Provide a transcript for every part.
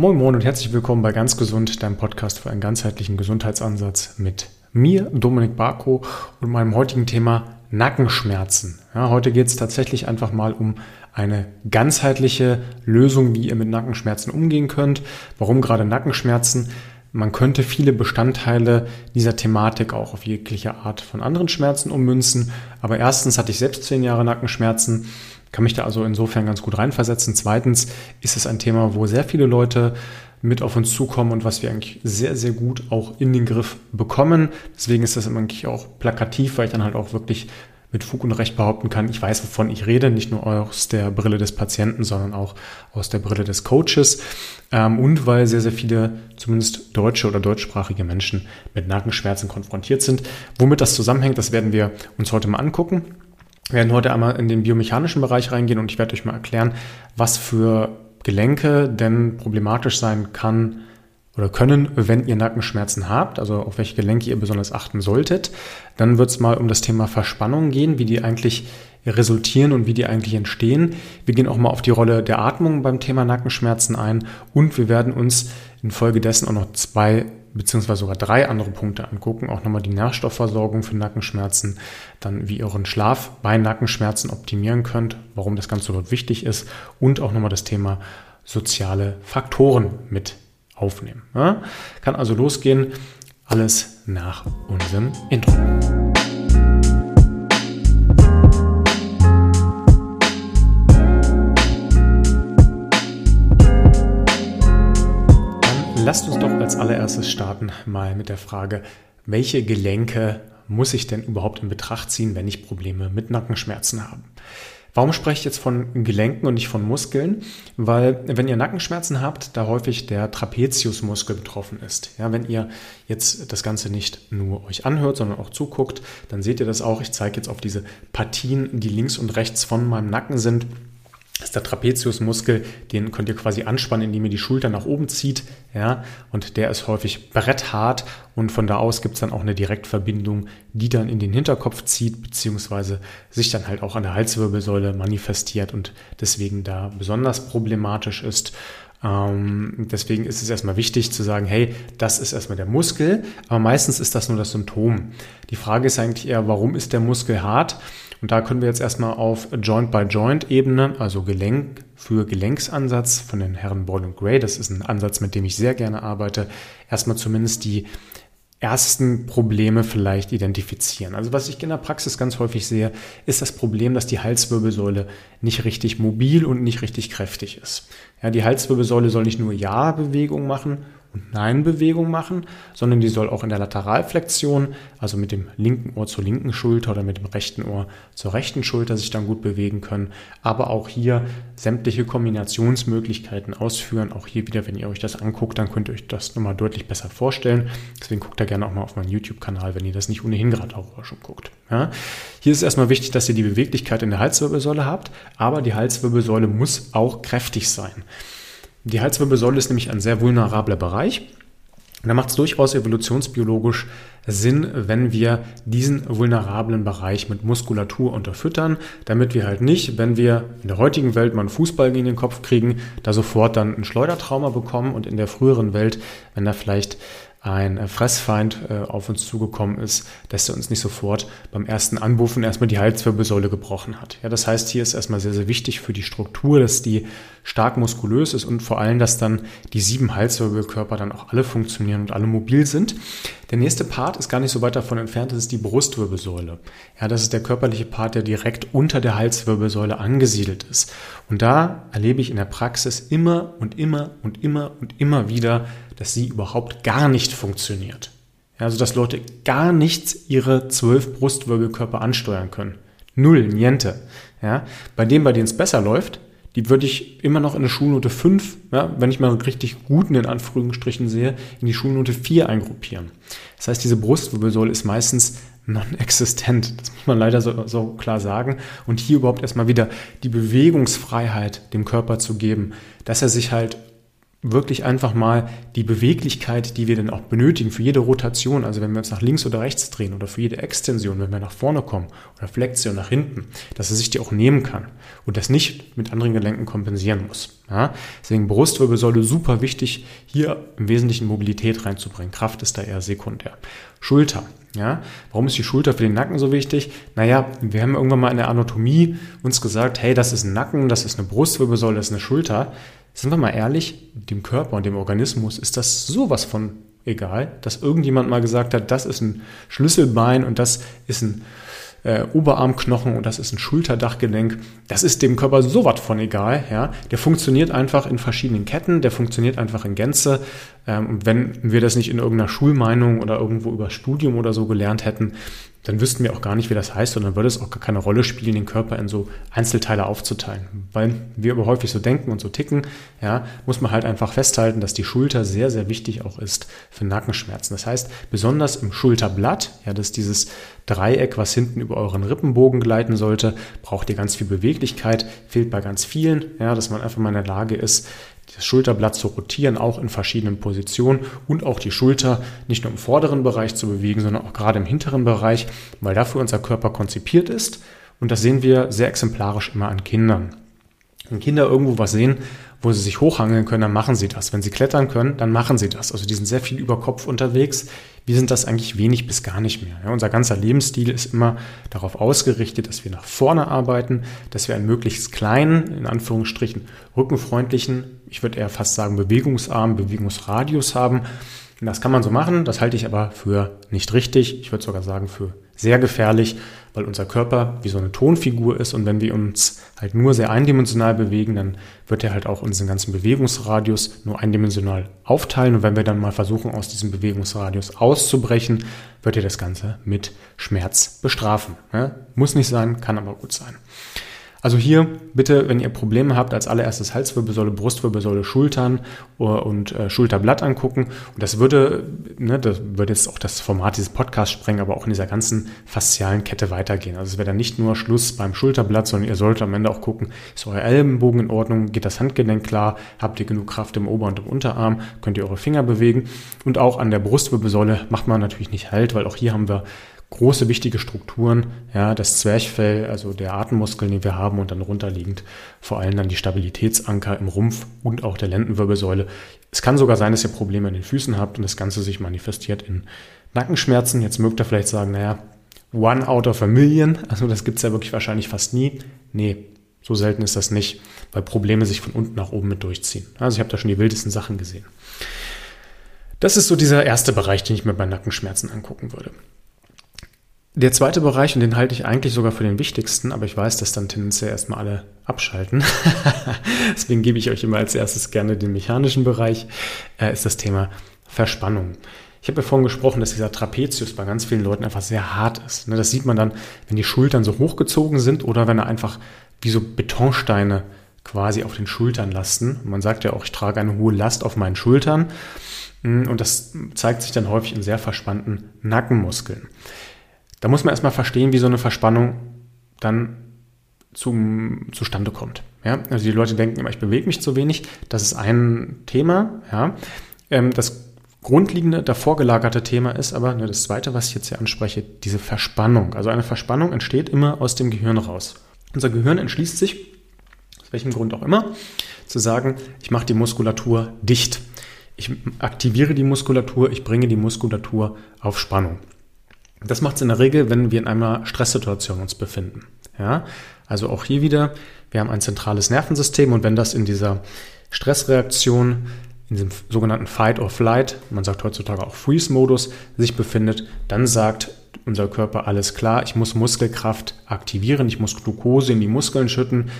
Moin Moin und herzlich willkommen bei Ganz Gesund, deinem Podcast für einen ganzheitlichen Gesundheitsansatz mit mir, Dominik Barko und meinem heutigen Thema Nackenschmerzen. Ja, heute geht es tatsächlich einfach mal um eine ganzheitliche Lösung, wie ihr mit Nackenschmerzen umgehen könnt. Warum gerade Nackenschmerzen? Man könnte viele Bestandteile dieser Thematik auch auf jegliche Art von anderen Schmerzen ummünzen. Aber erstens hatte ich selbst zehn Jahre Nackenschmerzen kann mich da also insofern ganz gut reinversetzen. Zweitens ist es ein Thema, wo sehr viele Leute mit auf uns zukommen und was wir eigentlich sehr, sehr gut auch in den Griff bekommen. Deswegen ist das eigentlich auch plakativ, weil ich dann halt auch wirklich mit Fug und Recht behaupten kann, ich weiß, wovon ich rede, nicht nur aus der Brille des Patienten, sondern auch aus der Brille des Coaches ähm, und weil sehr, sehr viele, zumindest deutsche oder deutschsprachige Menschen mit Nackenschmerzen konfrontiert sind. Womit das zusammenhängt, das werden wir uns heute mal angucken. Wir werden heute einmal in den biomechanischen Bereich reingehen und ich werde euch mal erklären, was für Gelenke denn problematisch sein kann oder können, wenn ihr Nackenschmerzen habt, also auf welche Gelenke ihr besonders achten solltet. Dann wird es mal um das Thema Verspannung gehen, wie die eigentlich resultieren und wie die eigentlich entstehen. Wir gehen auch mal auf die Rolle der Atmung beim Thema Nackenschmerzen ein und wir werden uns infolgedessen auch noch zwei beziehungsweise sogar drei andere Punkte angucken. Auch nochmal die Nährstoffversorgung für Nackenschmerzen, dann wie ihr euren Schlaf bei Nackenschmerzen optimieren könnt, warum das Ganze dort wichtig ist und auch nochmal das Thema soziale Faktoren mit aufnehmen. Ja? Kann also losgehen. Alles nach unserem Intro. Lasst uns doch als allererstes starten mal mit der Frage, welche Gelenke muss ich denn überhaupt in Betracht ziehen, wenn ich Probleme mit Nackenschmerzen habe? Warum spreche ich jetzt von Gelenken und nicht von Muskeln? Weil wenn ihr Nackenschmerzen habt, da häufig der Trapeziusmuskel betroffen ist. Ja, wenn ihr jetzt das Ganze nicht nur euch anhört, sondern auch zuguckt, dann seht ihr das auch. Ich zeige jetzt auf diese Partien, die links und rechts von meinem Nacken sind. Ist der Trapeziusmuskel, den könnt ihr quasi anspannen, indem ihr die Schulter nach oben zieht. Ja, und der ist häufig bretthart und von da aus gibt es dann auch eine Direktverbindung, die dann in den Hinterkopf zieht, beziehungsweise sich dann halt auch an der Halswirbelsäule manifestiert und deswegen da besonders problematisch ist. Ähm, deswegen ist es erstmal wichtig zu sagen, hey, das ist erstmal der Muskel, aber meistens ist das nur das Symptom. Die Frage ist eigentlich eher, warum ist der Muskel hart? Und da können wir jetzt erstmal auf Joint-by-Joint-Ebene, also Gelenk für Gelenksansatz von den Herren Ball und Gray, das ist ein Ansatz, mit dem ich sehr gerne arbeite, erstmal zumindest die ersten Probleme vielleicht identifizieren. Also was ich in der Praxis ganz häufig sehe, ist das Problem, dass die Halswirbelsäule nicht richtig mobil und nicht richtig kräftig ist. Ja, die Halswirbelsäule soll nicht nur Ja-Bewegung machen und Nein-Bewegung machen, sondern die soll auch in der Lateralflexion, also mit dem linken Ohr zur linken Schulter oder mit dem rechten Ohr zur rechten Schulter sich dann gut bewegen können, aber auch hier sämtliche Kombinationsmöglichkeiten ausführen. Auch hier wieder, wenn ihr euch das anguckt, dann könnt ihr euch das nochmal deutlich besser vorstellen. Deswegen guckt da gerne auch mal auf meinen YouTube-Kanal, wenn ihr das nicht ohnehin gerade auch schon guckt. Ja? Hier ist erstmal wichtig, dass ihr die Beweglichkeit in der Halswirbelsäule habt, aber die Halswirbelsäule muss auch kräftig sein. Die Halswirbelsäule ist nämlich ein sehr vulnerabler Bereich. da macht es durchaus evolutionsbiologisch Sinn, wenn wir diesen vulnerablen Bereich mit Muskulatur unterfüttern, damit wir halt nicht, wenn wir in der heutigen Welt mal einen Fußball gegen den Kopf kriegen, da sofort dann ein Schleudertrauma bekommen und in der früheren Welt, wenn da vielleicht ein äh, Fressfeind äh, auf uns zugekommen ist, dass er uns nicht sofort beim ersten Anbuffen erstmal die Halswirbelsäule gebrochen hat. Ja, das heißt, hier ist erstmal sehr, sehr wichtig für die Struktur, dass die stark muskulös ist und vor allem, dass dann die sieben Halswirbelkörper dann auch alle funktionieren und alle mobil sind. Der nächste Part ist gar nicht so weit davon entfernt, das ist die Brustwirbelsäule. Ja, das ist der körperliche Part, der direkt unter der Halswirbelsäule angesiedelt ist. Und da erlebe ich in der Praxis immer und immer und immer und immer wieder, dass sie überhaupt gar nicht funktioniert. Also dass Leute gar nichts ihre zwölf Brustwirbelkörper ansteuern können. Null, niente. Ja, bei dem, bei denen es besser läuft, die würde ich immer noch in eine Schulnote 5, ja, wenn ich mal richtig guten in Anführungsstrichen sehe, in die Schulnote 4 eingruppieren. Das heißt, diese Brustwirbelsäule ist meistens non-existent. Das muss man leider so, so klar sagen. Und hier überhaupt erstmal wieder die Bewegungsfreiheit dem Körper zu geben, dass er sich halt wirklich einfach mal die Beweglichkeit, die wir dann auch benötigen für jede Rotation, also wenn wir uns nach links oder rechts drehen oder für jede Extension, wenn wir nach vorne kommen oder Flexion nach hinten, dass er sich die auch nehmen kann und das nicht mit anderen Gelenken kompensieren muss. Ja? Deswegen Brustwirbelsäule super wichtig, hier im Wesentlichen Mobilität reinzubringen. Kraft ist da eher sekundär. Schulter. Ja, warum ist die Schulter für den Nacken so wichtig? Naja, wir haben irgendwann mal in der Anatomie uns gesagt, hey, das ist ein Nacken, das ist eine Brustwirbelsäule, das ist eine Schulter. Sind wir mal ehrlich, dem Körper und dem Organismus ist das sowas von egal, dass irgendjemand mal gesagt hat, das ist ein Schlüsselbein und das ist ein äh, Oberarmknochen und das ist ein Schulterdachgelenk. Das ist dem Körper so was von egal. Ja? Der funktioniert einfach in verschiedenen Ketten, der funktioniert einfach in Gänze. Ähm, und wenn wir das nicht in irgendeiner Schulmeinung oder irgendwo über Studium oder so gelernt hätten, dann wüssten wir auch gar nicht, wie das heißt und dann würde es auch gar keine Rolle spielen, den Körper in so Einzelteile aufzuteilen. Weil wir aber häufig so denken und so ticken, ja, muss man halt einfach festhalten, dass die Schulter sehr, sehr wichtig auch ist für Nackenschmerzen. Das heißt, besonders im Schulterblatt, ja, das ist dieses Dreieck, was hinten über euren Rippenbogen gleiten sollte, braucht ihr ganz viel Beweglichkeit, fehlt bei ganz vielen, ja, dass man einfach mal in der Lage ist, das Schulterblatt zu rotieren, auch in verschiedenen Positionen und auch die Schulter nicht nur im vorderen Bereich zu bewegen, sondern auch gerade im hinteren Bereich, weil dafür unser Körper konzipiert ist. Und das sehen wir sehr exemplarisch immer an Kindern. Wenn Kinder irgendwo was sehen, wo sie sich hochhangeln können, dann machen sie das. Wenn sie klettern können, dann machen sie das. Also die sind sehr viel über Kopf unterwegs. Wir sind das eigentlich wenig bis gar nicht mehr. Ja, unser ganzer Lebensstil ist immer darauf ausgerichtet, dass wir nach vorne arbeiten, dass wir einen möglichst kleinen, in Anführungsstrichen, rückenfreundlichen, ich würde eher fast sagen bewegungsarmen Bewegungsradius haben. Und das kann man so machen, das halte ich aber für nicht richtig. Ich würde sogar sagen für sehr gefährlich, weil unser Körper wie so eine Tonfigur ist und wenn wir uns halt nur sehr eindimensional bewegen, dann wird er halt auch unseren ganzen Bewegungsradius nur eindimensional aufteilen und wenn wir dann mal versuchen, aus diesem Bewegungsradius auszubrechen, wird er das Ganze mit Schmerz bestrafen. Muss nicht sein, kann aber gut sein. Also hier bitte, wenn ihr Probleme habt, als allererstes Halswirbelsäule, Brustwirbelsäule, Schultern und äh, Schulterblatt angucken. Und das würde, ne, das würde jetzt auch das Format dieses Podcasts sprengen, aber auch in dieser ganzen faszialen Kette weitergehen. Also es wäre dann nicht nur Schluss beim Schulterblatt, sondern ihr solltet am Ende auch gucken, ist euer Ellenbogen in Ordnung, geht das Handgelenk klar, habt ihr genug Kraft im Ober- und im Unterarm, könnt ihr eure Finger bewegen. Und auch an der Brustwirbelsäule macht man natürlich nicht halt, weil auch hier haben wir große wichtige Strukturen, ja, das Zwerchfell, also der Atemmuskeln, den wir haben und dann runterliegend vor allem dann die Stabilitätsanker im Rumpf und auch der Lendenwirbelsäule. Es kann sogar sein, dass ihr Probleme in den Füßen habt und das Ganze sich manifestiert in Nackenschmerzen. Jetzt mögt ihr vielleicht sagen, naja, one out of a million, also das gibt's ja wirklich wahrscheinlich fast nie. Nee, so selten ist das nicht, weil Probleme sich von unten nach oben mit durchziehen. Also ich habe da schon die wildesten Sachen gesehen. Das ist so dieser erste Bereich, den ich mir bei Nackenschmerzen angucken würde. Der zweite Bereich, und den halte ich eigentlich sogar für den wichtigsten, aber ich weiß, dass dann tendenziell erstmal alle abschalten. Deswegen gebe ich euch immer als erstes gerne den mechanischen Bereich, äh, ist das Thema Verspannung. Ich habe ja vorhin gesprochen, dass dieser Trapezius bei ganz vielen Leuten einfach sehr hart ist. Ne, das sieht man dann, wenn die Schultern so hochgezogen sind oder wenn er einfach wie so Betonsteine quasi auf den Schultern lasten. Man sagt ja auch, ich trage eine hohe Last auf meinen Schultern. Und das zeigt sich dann häufig in sehr verspannten Nackenmuskeln. Da muss man erstmal verstehen, wie so eine Verspannung dann zum, zustande kommt. Ja? Also die Leute denken immer, ich bewege mich zu wenig. Das ist ein Thema. Ja? Ähm, das grundlegende, davor gelagerte Thema ist aber ne, das zweite, was ich jetzt hier anspreche, diese Verspannung. Also eine Verspannung entsteht immer aus dem Gehirn raus. Unser Gehirn entschließt sich, aus welchem Grund auch immer, zu sagen, ich mache die Muskulatur dicht. Ich aktiviere die Muskulatur, ich bringe die Muskulatur auf Spannung. Das macht es in der Regel, wenn wir in einer Stresssituation uns befinden. Ja? Also auch hier wieder, wir haben ein zentrales Nervensystem und wenn das in dieser Stressreaktion, in diesem sogenannten Fight or Flight, man sagt heutzutage auch Freeze-Modus, sich befindet, dann sagt unser Körper alles klar, ich muss Muskelkraft aktivieren, ich muss Glucose in die Muskeln schütten,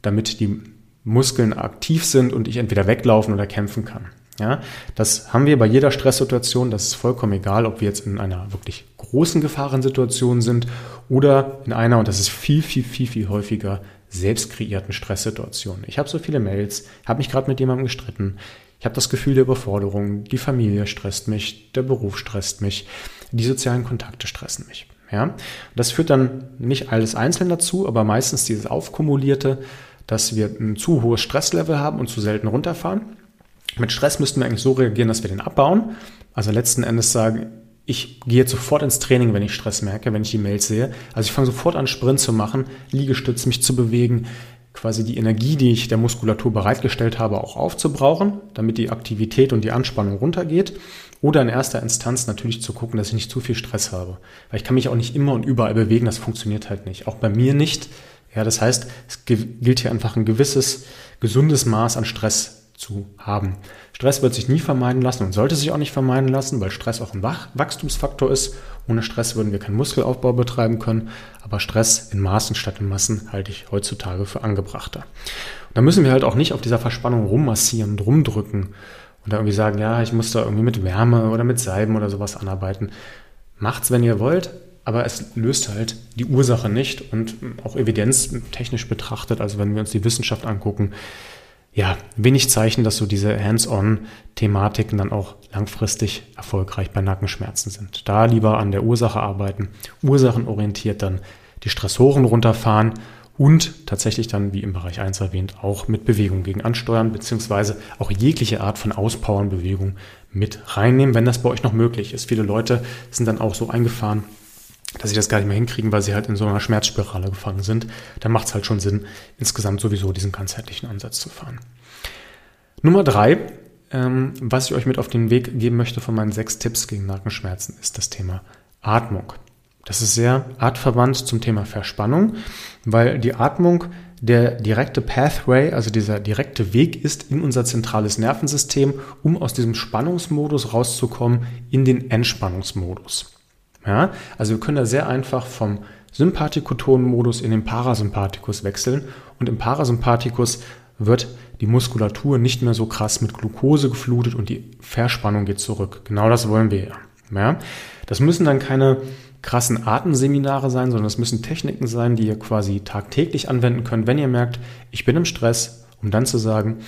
damit die Muskeln aktiv sind und ich entweder weglaufen oder kämpfen kann. Ja, das haben wir bei jeder Stresssituation. Das ist vollkommen egal, ob wir jetzt in einer wirklich großen Gefahrensituation sind oder in einer, und das ist viel, viel, viel, viel häufiger, selbst kreierten Stresssituation. Ich habe so viele Mails, habe mich gerade mit jemandem gestritten, ich habe das Gefühl der Überforderung, die Familie stresst mich, der Beruf stresst mich, die sozialen Kontakte stressen mich. Ja, das führt dann nicht alles einzeln dazu, aber meistens dieses Aufkumulierte, dass wir ein zu hohes Stresslevel haben und zu selten runterfahren Mit Stress müssten wir eigentlich so reagieren, dass wir den abbauen. Also letzten Endes sagen, ich gehe jetzt sofort ins Training, wenn ich Stress merke, wenn ich die Mails sehe. Also ich fange sofort an, Sprint zu machen, Liegestütz, mich zu bewegen, quasi die Energie, die ich der Muskulatur bereitgestellt habe, auch aufzubrauchen, damit die Aktivität und die Anspannung runtergeht. Oder in erster Instanz natürlich zu gucken, dass ich nicht zu viel Stress habe. Weil ich kann mich auch nicht immer und überall bewegen, das funktioniert halt nicht. Auch bei mir nicht. Ja, das heißt, es gilt hier einfach ein gewisses, gesundes Maß an Stress zu haben. Stress wird sich nie vermeiden lassen und sollte sich auch nicht vermeiden lassen, weil Stress auch ein Wachstumsfaktor ist. Ohne Stress würden wir keinen Muskelaufbau betreiben können, aber Stress in Maßen statt in Massen halte ich heutzutage für angebrachter. Da müssen wir halt auch nicht auf dieser Verspannung rummassieren rumdrücken und da irgendwie sagen, ja, ich muss da irgendwie mit Wärme oder mit Salben oder sowas anarbeiten. Macht's, wenn ihr wollt, aber es löst halt die Ursache nicht und auch evidenztechnisch betrachtet, also wenn wir uns die Wissenschaft angucken, ja, wenig Zeichen, dass so diese Hands-on-Thematiken dann auch langfristig erfolgreich bei Nackenschmerzen sind. Da lieber an der Ursache arbeiten, ursachenorientiert dann die Stressoren runterfahren und tatsächlich dann, wie im Bereich 1 erwähnt, auch mit Bewegung gegen ansteuern, beziehungsweise auch jegliche Art von Auspowern-Bewegung mit reinnehmen, wenn das bei euch noch möglich ist. Viele Leute sind dann auch so eingefahren, dass sie das gar nicht mehr hinkriegen, weil sie halt in so einer Schmerzspirale gefangen sind, dann macht es halt schon Sinn, insgesamt sowieso diesen ganzheitlichen Ansatz zu fahren. Nummer drei, ähm, was ich euch mit auf den Weg geben möchte von meinen sechs Tipps gegen Nackenschmerzen, ist das Thema Atmung. Das ist sehr artverwandt zum Thema Verspannung, weil die Atmung der direkte Pathway, also dieser direkte Weg ist in unser zentrales Nervensystem, um aus diesem Spannungsmodus rauszukommen in den Entspannungsmodus. Ja, also wir können da sehr einfach vom Sympathikotonmodus in den Parasympathikus wechseln und im Parasympathikus wird die Muskulatur nicht mehr so krass mit Glucose geflutet und die Verspannung geht zurück. Genau das wollen wir ja. ja. Das müssen dann keine krassen Atemseminare sein, sondern das müssen Techniken sein, die ihr quasi tagtäglich anwenden könnt, wenn ihr merkt, ich bin im Stress, um dann zu sagen,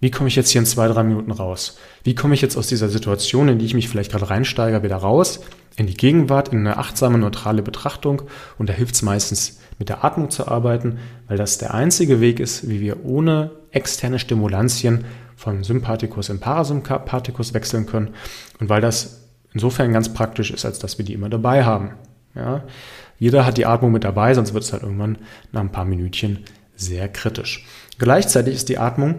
Wie komme ich jetzt hier in zwei, drei Minuten raus? Wie komme ich jetzt aus dieser Situation, in die ich mich vielleicht gerade reinsteige, wieder raus, in die Gegenwart, in eine achtsame, neutrale Betrachtung? Und da hilft es meistens, mit der Atmung zu arbeiten, weil das der einzige Weg ist, wie wir ohne externe Stimulantien vom Sympathikus in Parasympathikus wechseln können. Und weil das insofern ganz praktisch ist, als dass wir die immer dabei haben. Ja? Jeder hat die Atmung mit dabei, sonst wird es halt irgendwann nach ein paar Minütchen sehr kritisch. Gleichzeitig ist die Atmung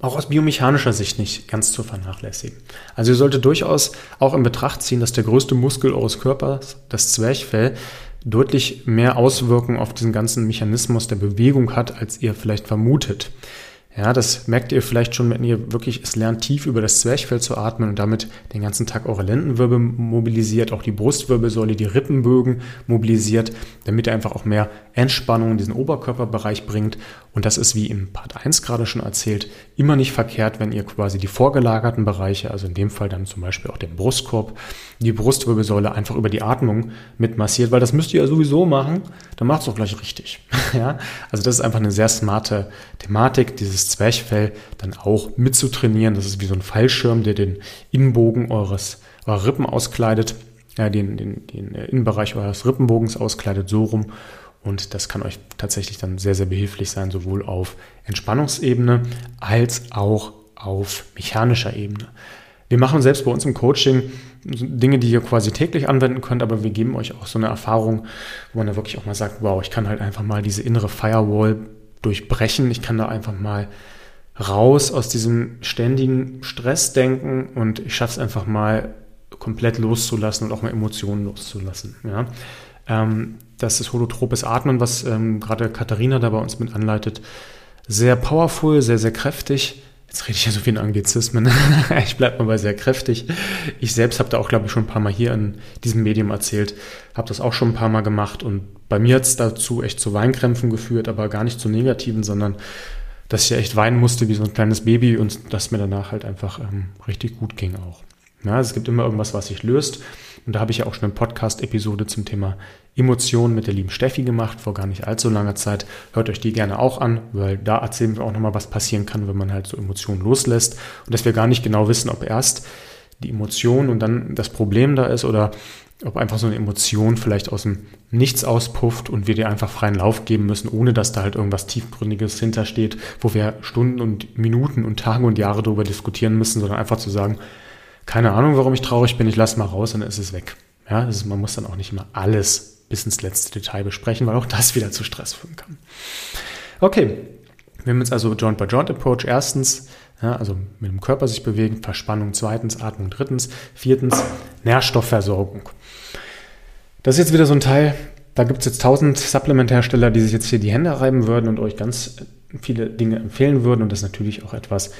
auch aus biomechanischer Sicht nicht ganz zu vernachlässigen. Also ihr solltet durchaus auch in Betracht ziehen, dass der größte Muskel eures Körpers, das Zwerchfell, deutlich mehr Auswirkungen auf diesen ganzen Mechanismus der Bewegung hat, als ihr vielleicht vermutet. Ja, das merkt ihr vielleicht schon, wenn ihr wirklich es lernt, tief über das Zwerchfell zu atmen und damit den ganzen Tag eure Lendenwirbel mobilisiert, auch die Brustwirbelsäule, die Rippenbögen mobilisiert, damit ihr einfach auch mehr Entspannung in diesen Oberkörperbereich bringt. Und das ist, wie im Part 1 gerade schon erzählt, immer nicht verkehrt, wenn ihr quasi die vorgelagerten Bereiche, also in dem Fall dann zum Beispiel auch den Brustkorb, die Brustwirbelsäule einfach über die Atmung mit massiert, weil das müsst ihr ja sowieso machen, dann macht es auch gleich richtig. ja? Also das ist einfach eine sehr smarte Thematik, dieses Zwerchfell dann auch mitzutrainieren. Das ist wie so ein Fallschirm, der den Innenbogen eures, eurer Rippen auskleidet, ja, den, den, den Innenbereich eures Rippenbogens auskleidet, so rum. Und das kann euch tatsächlich dann sehr, sehr behilflich sein, sowohl auf Entspannungsebene als auch auf mechanischer Ebene. Wir machen selbst bei uns im Coaching Dinge, die ihr quasi täglich anwenden könnt, aber wir geben euch auch so eine Erfahrung, wo man da wirklich auch mal sagt, wow, ich kann halt einfach mal diese innere Firewall durchbrechen. Ich kann da einfach mal raus aus diesem ständigen Stressdenken und ich schaffe es einfach mal komplett loszulassen und auch mal Emotionen loszulassen. Ja. Ähm, das ist holotropes Atmen, was ähm, gerade Katharina da bei uns mit anleitet. Sehr powerful, sehr, sehr kräftig. Jetzt rede ich ja so viel in Anglizismen. ich bleibe mal bei sehr kräftig. Ich selbst habe da auch, glaube ich, schon ein paar Mal hier in diesem Medium erzählt. Habe das auch schon ein paar Mal gemacht und bei mir hat es dazu echt zu Weinkrämpfen geführt, aber gar nicht zu negativen, sondern dass ich echt weinen musste wie so ein kleines Baby und dass mir danach halt einfach ähm, richtig gut ging auch. Ja, es gibt immer irgendwas, was sich löst. Und da habe ich ja auch schon eine Podcast-Episode zum Thema Emotionen mit der lieben Steffi gemacht, vor gar nicht allzu langer Zeit. Hört euch die gerne auch an, weil da erzählen wir auch nochmal, was passieren kann, wenn man halt so Emotionen loslässt. Und dass wir gar nicht genau wissen, ob erst die Emotion und dann das Problem da ist oder ob einfach so eine Emotion vielleicht aus dem Nichts auspufft und wir dir einfach freien Lauf geben müssen, ohne dass da halt irgendwas Tiefgründiges hintersteht, wo wir Stunden und Minuten und Tage und Jahre darüber diskutieren müssen, sondern einfach zu sagen, keine Ahnung, warum ich traurig bin, ich lasse mal raus und dann ist es weg. Ja, ist, man muss dann auch nicht immer alles bis ins letzte Detail besprechen, weil auch das wieder zu Stress führen kann. Okay, wir haben jetzt also Joint-by-Joint-Approach. Erstens, ja, also mit dem Körper sich bewegen, Verspannung zweitens, Atmung drittens, viertens, Nährstoffversorgung. Das ist jetzt wieder so ein Teil, da gibt es jetzt tausend Supplementhersteller, die sich jetzt hier die Hände reiben würden und euch ganz viele Dinge empfehlen würden. Und das ist natürlich auch etwas,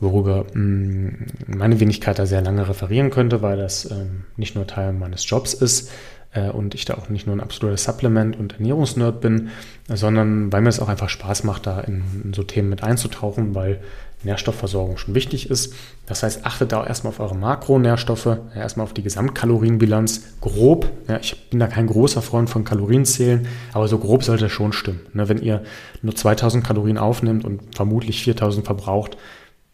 worüber mh, mm, meine Wenigkeit da sehr lange referieren könnte, weil das ähm, nicht nur Teil meines Jobs ist, äh, und ich da auch nicht nur ein absoluter Supplement- und Ernährungsnerd bin, sondern weil mir es auch einfach Spaß macht, da in, in so Themen mit einzutauchen, weil Nährstoffversorgung schon wichtig ist. Das heißt, achtet da auch erstmal auf eure Makronährstoffe, ja, erstmal auf die Gesamtkalorienbilanz. Grob, ja, ich bin da kein großer Freund von Kalorienzählen, aber so grob sollte es schon stimmen. Ne, wenn ihr nur 2000 Kalorien aufnimmt und vermutlich 4000 verbraucht,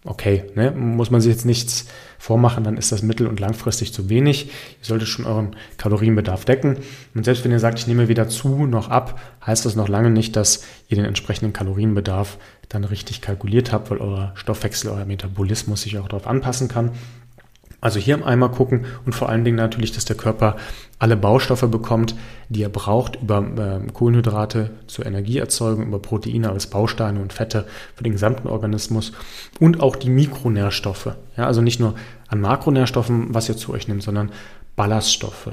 okay, ne, muss man sich jetzt nichts vormachen, dann ist das mittel- und langfristig zu wenig. Ihr solltet schon euren Kalorienbedarf decken. Und selbst wenn ihr sagt, ich nehme weder zu noch ab, heißt das noch lange nicht, dass ihr den entsprechenden Kalorienbedarf dann richtig kalkuliert habt, weil euer Stoffwechsel, euer Metabolismus sich auch darauf anpassen kann. Also hier Eimer gucken und vor allen Dingen natürlich, dass der Körper alle Baustoffe bekommt, die er braucht über äh, Kohlenhydrate zur Energieerzeugung, über Proteine als Bausteine und Fette für den gesamten Organismus und auch die Mikronährstoffe. Ja, also nicht nur an Makronährstoffen, was ihr zu euch nehmt, sondern Ballaststoffe,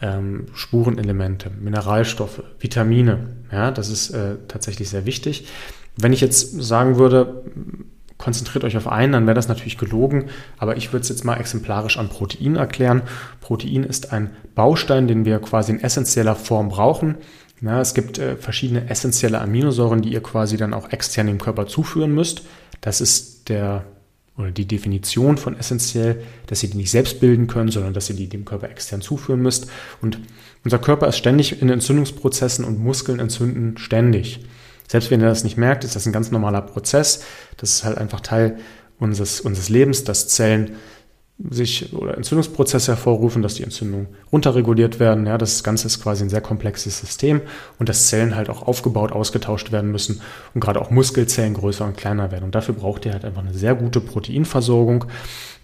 ähm, Spurenelemente, Mineralstoffe, Vitamine. Ja, das ist äh, tatsächlich sehr wichtig. Wenn ich jetzt sagen würde, konzentriert euch auf einen, dann wäre das natürlich gelogen. Aber ich würde es jetzt mal exemplarisch an Protein erklären. Protein ist ein Baustein, den wir quasi in essentieller Form brauchen. Ja, es gibt äh, verschiedene essentielle Aminosäuren, die ihr quasi dann auch extern im Körper zuführen müsst. Das ist der oder die Definition von essentiell, dass ihr die nicht selbst bilden können, sondern dass ihr die dem Körper extern zuführen müsst. Und unser Körper ist ständig in Entzündungsprozessen und Muskeln entzünden ständig. Selbst wenn ihr das nicht merkt, ist das ein ganz normaler Prozess. Das ist halt einfach Teil unseres, unseres Lebens, dass Zellen sich oder Entzündungsprozesse hervorrufen, dass die Entzündungen runterreguliert werden. Ja, das Ganze ist quasi ein sehr komplexes System und dass Zellen halt auch aufgebaut, ausgetauscht werden müssen und gerade auch Muskelzellen größer und kleiner werden. Und dafür braucht ihr halt einfach eine sehr gute Proteinversorgung.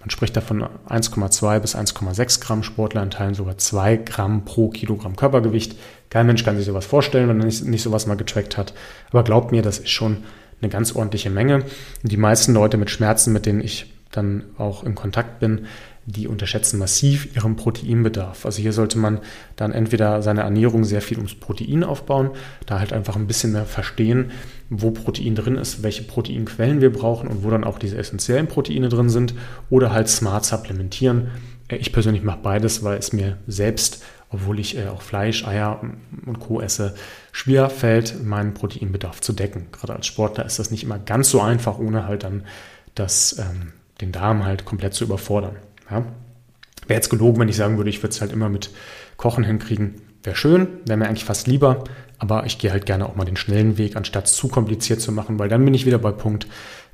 Man spricht davon 1,2 bis 1,6 Gramm Sportler in Teilen sogar 2 Gramm pro Kilogramm Körpergewicht. Kein Mensch kann sich sowas vorstellen, wenn er nicht, nicht sowas mal getrackt hat. Aber glaubt mir, das ist schon eine ganz ordentliche Menge. Die meisten Leute mit Schmerzen, mit denen ich dann auch in Kontakt bin, die unterschätzen massiv ihren Proteinbedarf. Also hier sollte man dann entweder seine Ernährung sehr viel ums Protein aufbauen, da halt einfach ein bisschen mehr verstehen, wo Protein drin ist, welche Proteinquellen wir brauchen und wo dann auch diese essentiellen Proteine drin sind, oder halt smart supplementieren. Äh, ich persönlich mache beides, weil es mir selbst, obwohl ich äh, auch Fleisch, Eier und Co. esse, schwer fällt, meinen Proteinbedarf zu decken. Gerade als Sportler ist das nicht immer ganz so einfach, ohne halt dann das ähm, den Darm halt komplett zu überfordern. Ja? Wäre jetzt gelogen, wenn ich sagen würde, ich würde es halt immer mit Kochen hinkriegen. Wäre schön, wäre mir eigentlich fast lieber, aber ich gehe halt gerne auch mal den schnellen Weg, anstatt es zu kompliziert zu machen, weil dann bin ich wieder bei Punkt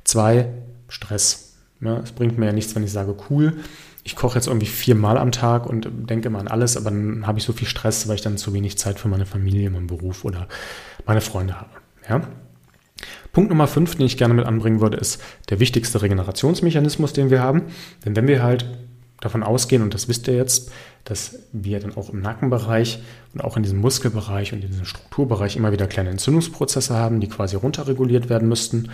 2, Stress. Ja, es bringt mir ja nichts, wenn ich sage, cool, ich koche jetzt irgendwie viermal am Tag und denke immer an alles, aber dann habe ich so viel Stress, weil ich dann zu wenig Zeit für meine Familie, meinen Beruf oder meine Freunde habe. Ja? Punkt Nummer 5, den ich gerne mit anbringen würde, ist der wichtigste Regenerationsmechanismus, den wir haben. Denn wenn wir halt davon ausgehen, und das wisst ihr jetzt, dass wir dann auch im Nackenbereich und auch in diesem Muskelbereich und in diesem Strukturbereich immer wieder kleine Entzündungsprozesse haben, die quasi runterreguliert werden müssten,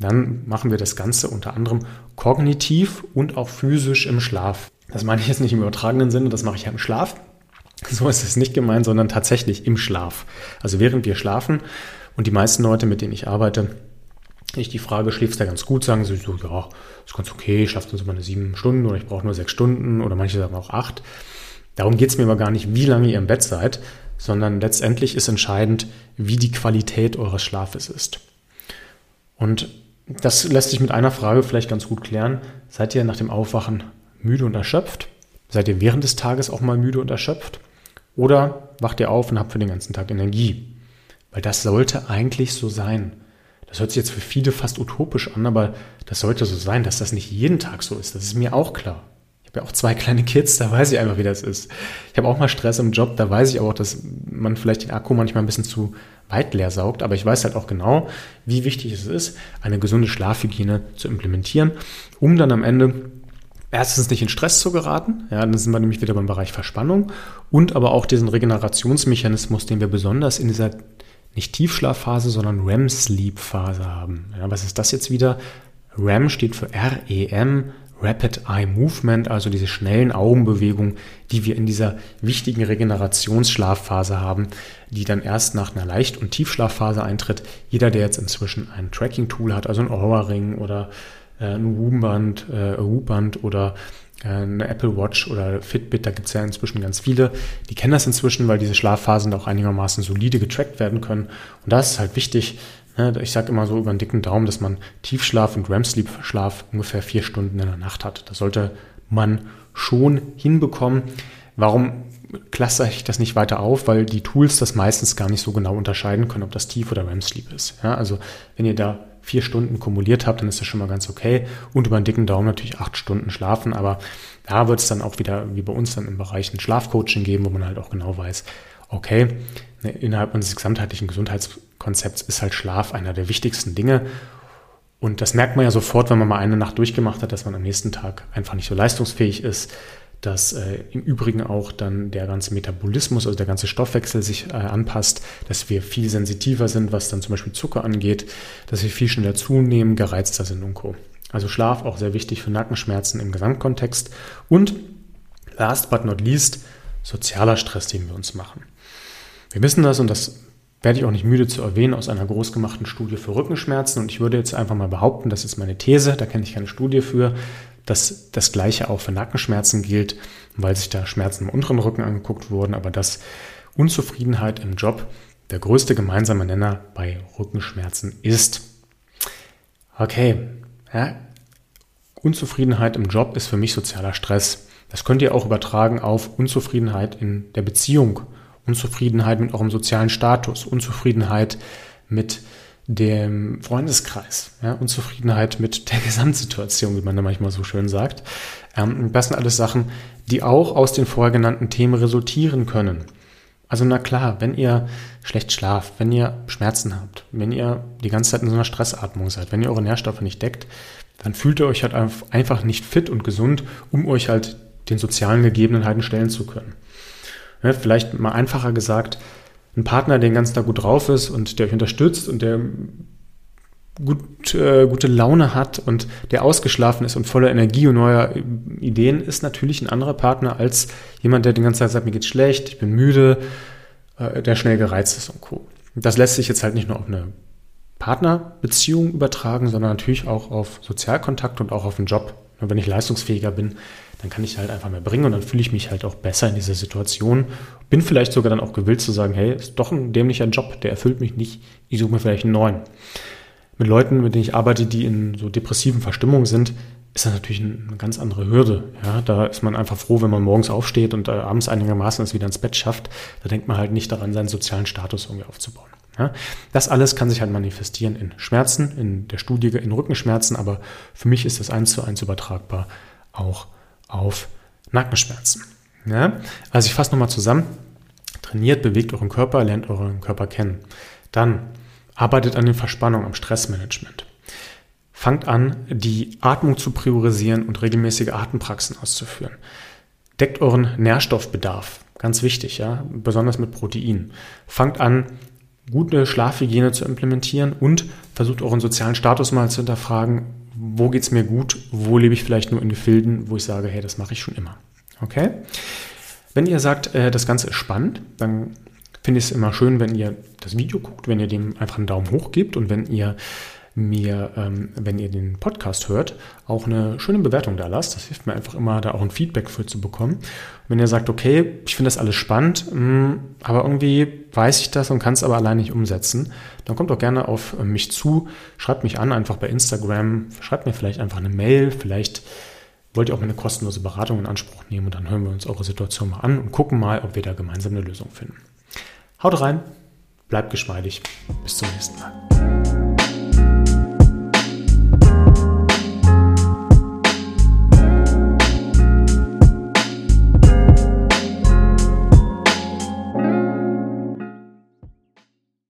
dann machen wir das Ganze unter anderem kognitiv und auch physisch im Schlaf. Das meine ich jetzt nicht im übertragenen Sinne, das mache ich ja im Schlaf. So ist es nicht gemeint, sondern tatsächlich im Schlaf. Also während wir schlafen und die meisten Leute, mit denen ich arbeite, ich die Frage, schläfst du ganz gut, sagen sie so, ja, ist ganz okay, ich schlafe dann so meine sieben Stunden oder ich brauche nur sechs Stunden oder manche sagen auch acht. Darum geht es mir aber gar nicht, wie lange ihr im Bett seid, sondern letztendlich ist entscheidend, wie die Qualität eures Schlafes ist. Und das lässt sich mit einer Frage vielleicht ganz gut klären. Seid ihr nach dem Aufwachen müde und erschöpft? Seid ihr während des Tages auch mal müde und erschöpft? Oder wacht ihr auf und habt für den ganzen Tag Energie? Weil das sollte eigentlich so sein. Das hört sich jetzt für viele fast utopisch an, aber das sollte so sein, dass das nicht jeden Tag so ist. Das ist mir auch klar. Ich habe ja auch zwei kleine Kids, da weiß ich einfach, wie das ist. Ich habe auch mal Stress im Job, da weiß ich auch, dass man vielleicht den Akku manchmal ein bisschen zu weit leer saugt, aber ich weiß halt auch genau, wie wichtig es ist, eine gesunde Schlafhygiene zu implementieren, um dann am Ende erstens nicht in Stress zu geraten, ja, dann sind wir nämlich wieder beim Bereich Verspannung und aber auch diesen Regenerationsmechanismus, den wir besonders in dieser nicht Tiefschlafphase, sondern REM-Sleep-Phase haben. Ja, was ist das jetzt wieder? REM steht für REM, Rapid Eye Movement, also diese schnellen Augenbewegungen, die wir in dieser wichtigen Regenerationsschlafphase haben, die dann erst nach einer Leicht- und Tiefschlafphase eintritt. Jeder, der jetzt inzwischen ein Tracking-Tool hat, also ein Aura-Ring oder äh, ein Whoom-Band, äh, Whoop-Band oder eine Apple Watch oder Fitbit, da gibt es ja inzwischen ganz viele, die kennen das inzwischen, weil diese Schlafphasen auch einigermaßen solide getrackt werden können. Und da ist halt wichtig, Ne, ich sage immer so über einen dicken Daumen, dass man Tiefschlaf und REM-Sleep-Schlaf ungefähr vier Stunden in der Nacht hat. Das sollte man schon hinbekommen. Warum klasse ich das nicht weiter auf? Weil die Tools das meistens gar nicht so genau unterscheiden können, ob das Tief- oder REM-Sleep ist. Ja, also wenn ihr da vier Stunden kumuliert habt, dann ist das schon mal ganz okay. Und über einen dicken Daumen natürlich acht Stunden schlafen. Aber da wird es dann auch wieder, wie bei uns, dann im Bereich ein Schlafcoaching geben, wo man halt auch genau weiß, okay, ne, innerhalb unseres gesamtheitlichen Gesundheitskonzepts ist halt Schlaf einer der wichtigsten Dinge. Und das merkt man ja sofort, wenn man mal eine Nacht durchgemacht hat, dass man am nächsten Tag einfach nicht so leistungsfähig ist, dass äh, im Übrigen auch dann der ganze Metabolismus, also der ganze Stoffwechsel sich äh, anpasst, dass wir viel sensitiver sind, was dann zum Beispiel Zucker angeht, dass wir viel schneller zunehmen, gereizter sind und Co. Also Schlaf auch sehr wichtig für Nackenschmerzen im Gesamtkontext. Und last but not least, sozialer Stress, den wir uns machen. Wir wissen das und das werde ich auch nicht müde zu erwähnen aus einer großgemachten Studie für Rückenschmerzen. Und ich würde jetzt einfach mal behaupten, das ist meine These, da kenne ich keine Studie für, dass das Gleiche auch für Nackenschmerzen gilt, weil sich da Schmerzen im unteren Rücken angeguckt wurden, aber dass Unzufriedenheit im Job der größte gemeinsame Nenner bei Rückenschmerzen ist. Okay, ja, Unzufriedenheit im Job ist für mich sozialer Stress. Das könnt ihr auch übertragen auf Unzufriedenheit in der Beziehung Unzufriedenheit mit eurem sozialen Status, Unzufriedenheit mit dem Freundeskreis, ja, Unzufriedenheit mit der Gesamtsituation, wie man da manchmal so schön sagt. Ähm, das sind alles Sachen, die auch aus den vorher genannten Themen resultieren können. Also na klar, wenn ihr schlecht schlaft, wenn ihr Schmerzen habt, wenn ihr die ganze Zeit in so einer Stressatmung seid, wenn ihr eure Nährstoffe nicht deckt, dann fühlt ihr euch halt einfach nicht fit und gesund, um euch halt den sozialen Gegebenheiten stellen zu können. Ne, vielleicht mal einfacher gesagt, ein Partner, der den ganzen Tag gut drauf ist und der euch unterstützt und der gut, äh, gute Laune hat und der ausgeschlafen ist und voller Energie und neuer Ideen, ist natürlich ein anderer Partner als jemand, der den ganzen Tag sagt, mir geht's schlecht, ich bin müde, äh, der schnell gereizt ist und Co. Das lässt sich jetzt halt nicht nur auf eine Partnerbeziehung übertragen, sondern natürlich auch auf Sozialkontakt und auch auf den Job. Und wenn ich leistungsfähiger bin, dann kann ich halt einfach mehr bringen und dann fühle ich mich halt auch besser in dieser Situation. Bin vielleicht sogar dann auch gewillt zu sagen, hey, ist doch ein dämlicher Job, der erfüllt mich nicht, ich suche mir vielleicht einen neuen. Mit Leuten, mit denen ich arbeite, die in so depressiven Verstimmungen sind, ist das natürlich eine ganz andere Hürde. Ja, da ist man einfach froh, wenn man morgens aufsteht und äh, abends einigermaßen es wieder ins Bett schafft. Da denkt man halt nicht daran, seinen sozialen Status irgendwie aufzubauen. Ja, das alles kann sich halt manifestieren in Schmerzen, in der Studie in Rückenschmerzen, aber für mich ist das eins zu eins übertragbar auch auf Nackenschmerzen. Ja, also ich fasse nochmal zusammen. Trainiert, bewegt euren Körper, lernt euren Körper kennen. Dann arbeitet an den Verspannungen, am Stressmanagement. Fangt an, die Atmung zu priorisieren und regelmäßige Atempraxen auszuführen. Deckt euren Nährstoffbedarf, ganz wichtig, ja, besonders mit Protein. Fangt an, gute Schlafhygiene zu implementieren und versucht euren sozialen Status mal zu hinterfragen. Wo geht es mir gut? Wo lebe ich vielleicht nur in Gefilden, wo ich sage, hey, das mache ich schon immer. Okay? Wenn ihr sagt, äh, das Ganze ist spannend, dann finde ich es immer schön, wenn ihr das Video guckt, wenn ihr dem einfach einen Daumen hoch gebt und wenn ihr mir, ähm, wenn ihr den Podcast hört, auch eine schöne Bewertung da lasst. Das hilft mir einfach immer, da auch ein Feedback für zu bekommen. wenn ihr sagt, okay, ich finde das alles spannend, mm, aber irgendwie weiß ich das und kann es aber allein nicht umsetzen, dann kommt doch gerne auf äh, mich zu, schreibt mich an, einfach bei Instagram, schreibt mir vielleicht einfach eine Mail, vielleicht wollt ihr auch eine kostenlose Beratung in Anspruch nehmen und dann hören wir uns eure Situation mal an und gucken mal, ob wir da gemeinsam eine Lösung finden. Haut rein, bleibt geschmeidig, bis zum nächsten Mal.